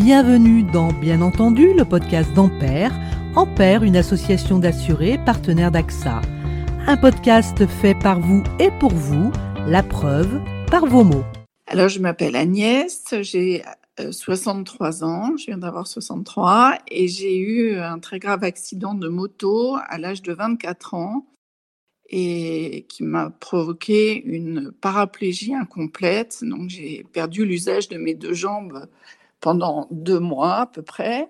Bienvenue dans Bien entendu, le podcast d'Ampère. Ampère, une association d'assurés partenaire d'AXA. Un podcast fait par vous et pour vous, la preuve par vos mots. Alors, je m'appelle Agnès, j'ai 63 euh, ans, je viens d'avoir 63 et j'ai eu un très grave accident de moto à l'âge de 24 ans et qui m'a provoqué une paraplégie incomplète. Donc j'ai perdu l'usage de mes deux jambes pendant deux mois à peu près.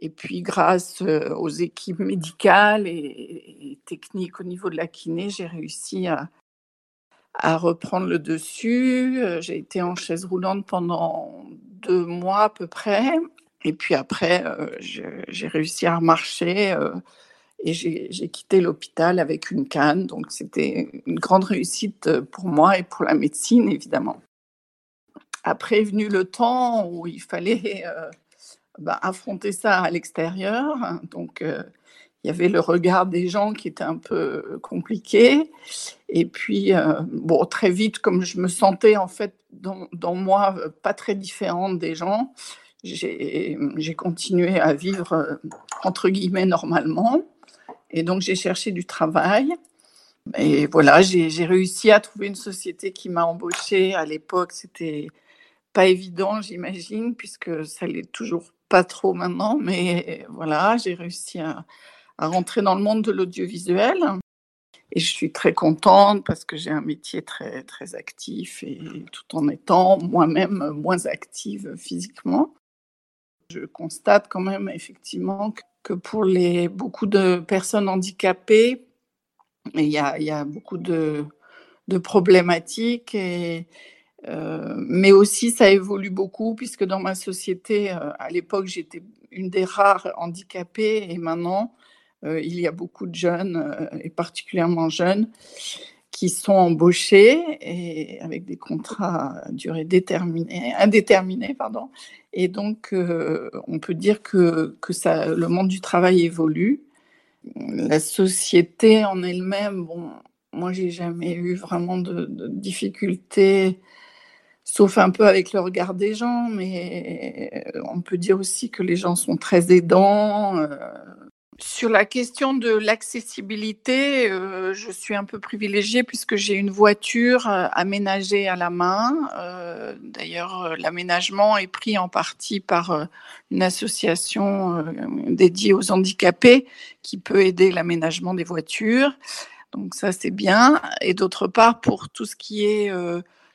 Et puis grâce euh, aux équipes médicales et, techniques au niveau de la kiné, j'ai réussi à, reprendre le dessus. Euh, j'ai été en chaise roulante pendant deux mois à peu près. Et puis après, euh, j'ai réussi à remarcher et j'ai quitté l'hôpital avec une canne. Donc c'était une grande réussite pour moi et pour la médecine, évidemment. Après est venu le temps où il fallait euh, bah, affronter ça à l'extérieur. Donc euh, il y avait le regard des gens qui était un peu compliqué. Et puis, euh, bon, très vite, comme je me sentais en fait dans, dans moi pas très différente des gens, j'ai continué à vivre entre guillemets normalement. Et donc, j'ai cherché du travail. Et voilà, j'ai réussi à trouver une société qui m'a embauchée. À l'époque, c'était pas évident, j'imagine, puisque ça l'est toujours pas trop maintenant. Mais voilà, j'ai réussi à, rentrer dans le monde de l'audiovisuel. Et je suis très contente parce que j'ai un métier très, très actif et tout en étant moi-même moins active physiquement. Je constate quand même effectivement que pour les, beaucoup de personnes handicapées, il y a, beaucoup de problématiques, et, euh, mais aussi ça évolue beaucoup puisque dans ma société, euh, à l'époque, j'étais une des rares handicapées et maintenant, euh, il y a beaucoup de jeunes, et particulièrement jeunes, qui sont embauchés et avec des contrats à durée déterminée, indéterminée, pardon. Et donc, on peut dire que, que ça, le monde du travail évolue. La société en elle-même, bon, moi, j'ai jamais eu vraiment de, difficultés, sauf un peu avec le regard des gens, mais on peut dire aussi que les gens sont très aidants. Euh, sur la question de l'accessibilité, euh, je suis un peu privilégiée puisque j'ai une voiture euh, aménagée à la main. D'ailleurs, l'aménagement est pris en partie par une association dédiée aux handicapés qui peut aider l'aménagement des voitures. Donc ça, c'est bien. Et d'autre part, pour tout ce qui est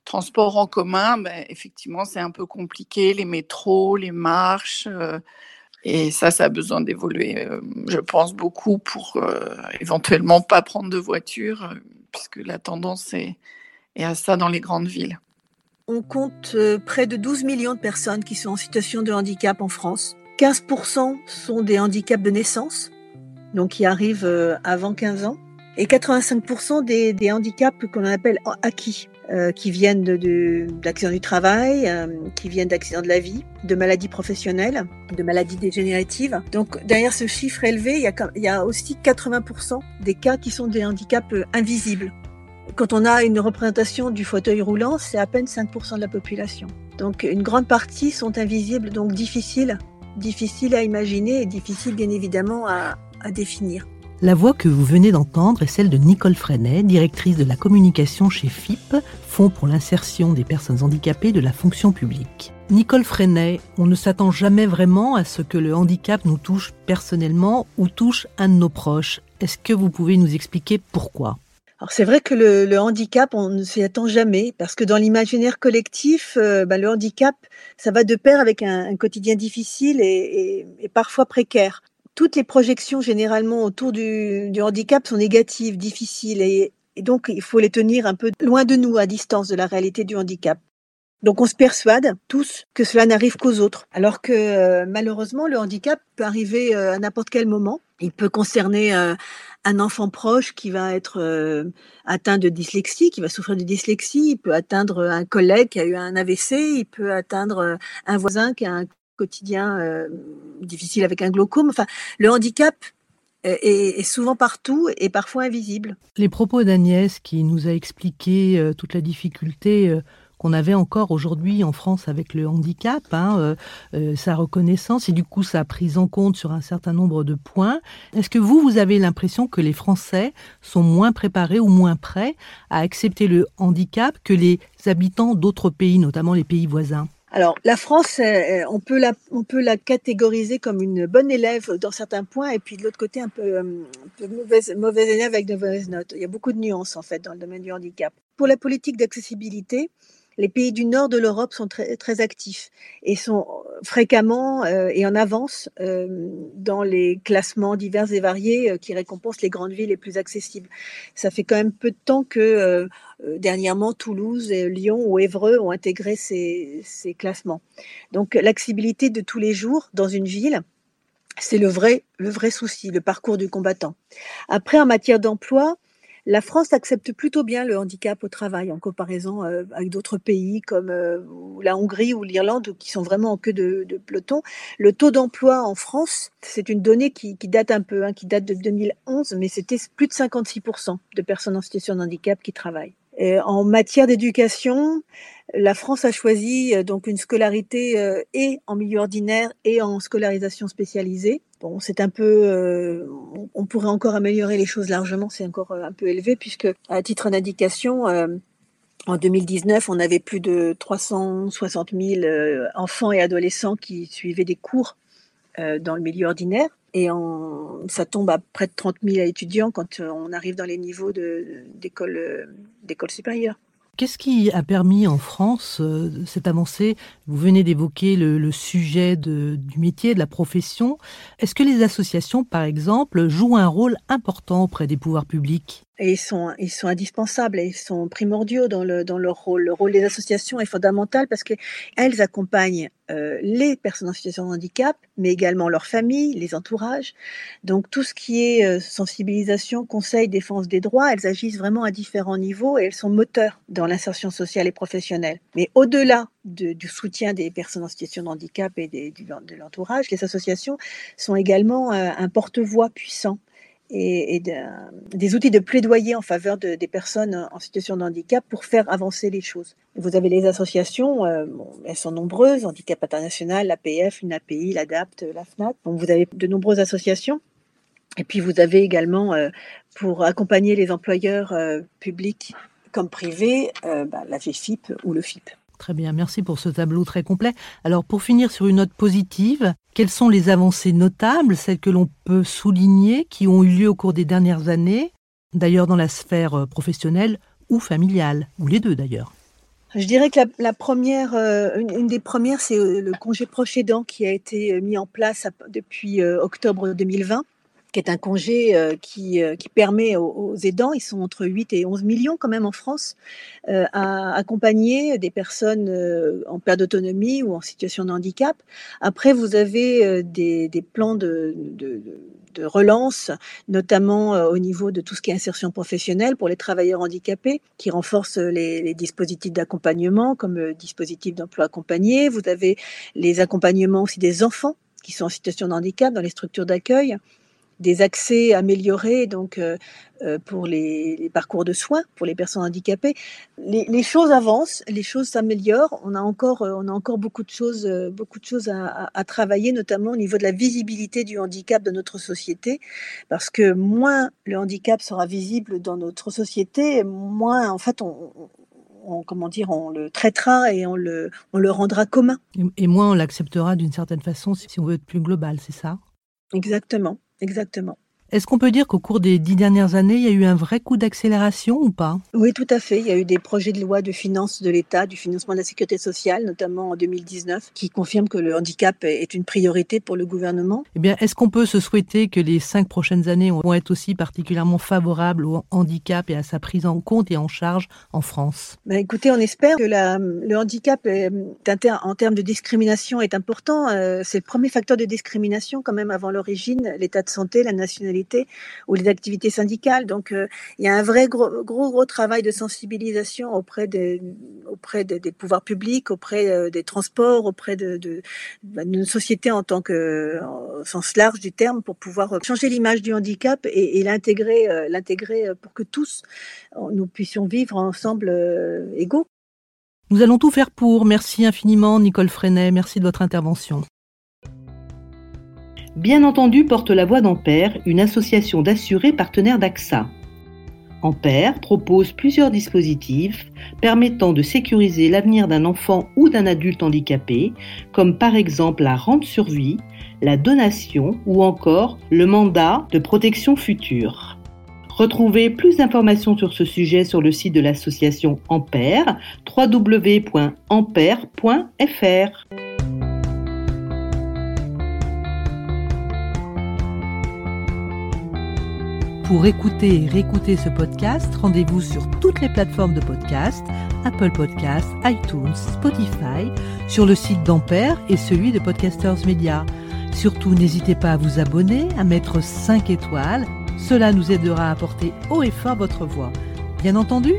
transport en commun, ben, effectivement, c'est un peu compliqué. Les métros, les marches. Et ça, ça a besoin d'évoluer, euh, je pense, beaucoup pour euh, éventuellement pas prendre de voiture, euh, puisque la tendance est, à ça dans les grandes villes. On compte près de 12 millions de personnes qui sont en situation de handicap en France. 15% sont des handicaps de naissance, donc qui arrivent avant 15 ans, et 85% des, des handicaps qu'on appelle acquis, euh, qui viennent d'accidents de, du travail, euh, qui viennent d'accidents de la vie, de maladies professionnelles, de maladies dégénératives. Donc derrière ce chiffre élevé, il y a, il y a aussi 80% des cas qui sont des handicaps euh, invisibles. Quand on a une représentation du fauteuil roulant, c'est à peine 5% de la population. Donc une grande partie sont invisibles, donc difficiles, difficiles à imaginer et difficiles bien évidemment à, à définir. La voix que vous venez d'entendre est celle de Nicole Freinet, directrice de la communication chez FIP, Fonds pour l'insertion des personnes handicapées de la fonction publique. Nicole Freinet, on ne s'attend jamais vraiment à ce que le handicap nous touche personnellement ou touche un de nos proches. Est-ce que vous pouvez nous expliquer pourquoi? Alors c'est vrai que le, handicap, on ne s'y attend jamais, parce que dans l'imaginaire collectif, euh, bah, le handicap, ça va de pair avec un, quotidien difficile et, parfois précaire toutes les projections généralement autour du, handicap sont négatives, difficiles, et, donc il faut les tenir un peu loin de nous, à distance de la réalité du handicap. Donc on se persuade tous que cela n'arrive qu'aux autres, alors que euh, malheureusement le handicap peut arriver euh, à n'importe quel moment. Il peut concerner euh, un enfant proche qui va être atteint de dyslexie, qui va souffrir de dyslexie, il peut atteindre un collègue qui a eu un AVC, il peut atteindre un voisin qui a un quotidien euh, difficile avec un glaucome. Enfin, le handicap est, souvent partout et parfois invisible. Les propos d'Agnès qui nous a expliqué euh, toute la difficulté euh, qu'on avait encore aujourd'hui en France avec le handicap, hein, sa reconnaissance, et du coup sa prise en compte sur un certain nombre de points. Est-ce que vous, vous avez l'impression que les Français sont moins préparés ou moins prêts à accepter le handicap que les habitants d'autres pays, notamment les pays voisins? Alors, la France, euh, on peut la, on peut la catégoriser comme une bonne élève dans certains points, et puis de l'autre côté, un peu, euh, un peu mauvaise, mauvaise élève avec de mauvaises notes. Il y a beaucoup de nuances, en fait, dans le domaine du handicap. Pour la politique d'accessibilité, les pays du nord de l'Europe sont très, très actifs et sont fréquemment euh, et en avance euh, dans les classements divers et variés euh, qui récompensent les grandes villes les plus accessibles. Ça fait quand même peu de temps que dernièrement Toulouse, Lyon ou Évreux ont intégré ces, ces classements. Donc l'accessibilité de tous les jours dans une ville, c'est le vrai, le vrai souci, le parcours du combattant. Après, en matière d'emploi, la France accepte plutôt bien le handicap au travail en comparaison euh, avec d'autres pays comme euh, la Hongrie ou l'Irlande qui sont vraiment en queue de, peloton. Le taux d'emploi en France, c'est une donnée qui, date un peu, hein, qui date de 2011, mais c'était plus de 56% de personnes en situation de handicap qui travaillent. en matière d'éducation, la France a choisi euh, donc une scolarité et en milieu ordinaire et en scolarisation spécialisée. C'est un peu, euh, on pourrait encore améliorer les choses largement, c'est encore euh, un peu élevé puisque, à titre d'indication, euh, en 2019, on avait plus de 360 000 enfants et adolescents qui suivaient des cours dans le milieu ordinaire. Et ça tombe à près de 30 000 étudiants quand on arrive dans les niveaux d'école supérieure. Qu'est-ce qui a permis en France euh, cette avancée? Vous venez d'évoquer le, sujet du métier, de la profession. Est-ce que les associations, par exemple, jouent un rôle important auprès des pouvoirs publics? Ils sont, indispensables et ils sont primordiaux dans, le, leur rôle. Le rôle des associations est fondamental parce qu'elles accompagnent euh, les personnes en situation de handicap, mais également leurs familles, les entourages. Donc tout ce qui est euh, sensibilisation, conseil, défense des droits, elles agissent vraiment à différents niveaux et elles sont moteurs dans l'insertion sociale et professionnelle. Mais au-delà du soutien des personnes en situation de handicap et de l'entourage, les associations sont également euh, un porte-voix puissant et, des outils de plaidoyer en faveur de, des personnes en situation de handicap pour faire avancer les choses. Vous avez les associations, euh, elles sont nombreuses, Handicap International, l'APF, l'API, l'ADAPT, la FNAC. vous avez de nombreuses associations. Et puis vous avez également, euh, pour accompagner les employeurs euh, publics comme privés, bah, la FIP ou le FIP. Très bien, merci pour ce tableau très complet. Alors pour finir sur une note positive, quelles sont les avancées notables, celles que l'on peut souligner, qui ont eu lieu au cours des dernières années, d'ailleurs dans la sphère euh, professionnelle ou familiale, ou les deux d'ailleurs? Je dirais que la, première, euh, une, des premières, c'est euh, le congé proche qui a été mis en place depuis octobre 2020 qui est un congé euh, qui, euh, qui, permet aux, aidants, ils sont entre 8 et 11 millions quand même en France, euh, à accompagner des personnes en perte d'autonomie ou en situation de handicap. Après, vous avez des, des plans de, de, de, relance, notamment au niveau de tout ce qui est insertion professionnelle pour les travailleurs handicapés, qui renforcent les, les dispositifs d'accompagnement, comme le dispositif d'emploi accompagné. Vous avez les accompagnements aussi des enfants qui sont en situation de handicap dans les structures d'accueil des accès améliorés donc euh, euh, pour les, parcours de soins pour les personnes handicapées. Les, choses avancent, les choses s'améliorent. On a encore, euh, on a encore beaucoup de choses, beaucoup de choses à, travailler, notamment au niveau de la visibilité du handicap dans notre société, parce que moins le handicap sera visible dans notre société, moins en fait on, comment dire, on le traitera et on le, on le rendra commun. Et, et moins on l'acceptera d'une certaine façon si on veut être plus global, c'est ça? Exactement. Exactement. Est-ce qu'on peut dire qu'au cours des dix dernières années, il y a eu un vrai coup d'accélération ou pas? Oui, tout à fait. Il y a eu des projets de loi de finances de l'État, du financement de la sécurité sociale, notamment en 2019, qui confirment que le handicap est une priorité pour le gouvernement. Eh bien, est-ce qu'on peut se souhaiter que les cinq prochaines années vont être aussi particulièrement favorables au handicap et à sa prise en compte et en charge en France? Ben, Écoutez, on espère que la, le handicap, est, en termes de discrimination, est important. Euh, c'est le premier facteur de discrimination quand même avant l'origine, l'état de santé, la nationalité ou les activités syndicales. Donc, euh, il y a un vrai gros, gros, travail de sensibilisation auprès des, auprès des, pouvoirs publics, auprès euh, des transports, auprès de, de, bah, de, société en tant que, sens large du terme, pour pouvoir changer l'image du handicap et, l'intégrer, euh, l'intégrer pour que tous nous puissions vivre ensemble égaux. Nous allons tout faire pour. Merci infiniment Nicole Freinet, merci de votre intervention. Bien entendu porte la voix d'Ampère, une association d'assurés partenaires d'AXA. Ampère propose plusieurs dispositifs permettant de sécuriser l'avenir d'un enfant ou d'un adulte handicapé, comme par exemple la rente survie, la donation ou encore le mandat de protection future. Retrouvez plus d'informations sur ce sujet sur le site de l'association Ampère, www.ampère.fr. Pour écouter et réécouter ce podcast, rendez-vous sur toutes les plateformes de podcast, Apple Podcasts, iTunes, Spotify, sur le site d'Ampère et celui de Podcasters Media. Surtout, n'hésitez pas à vous abonner, à mettre 5 étoiles. Cela nous aidera à porter haut et fort votre voix. Bien entendu,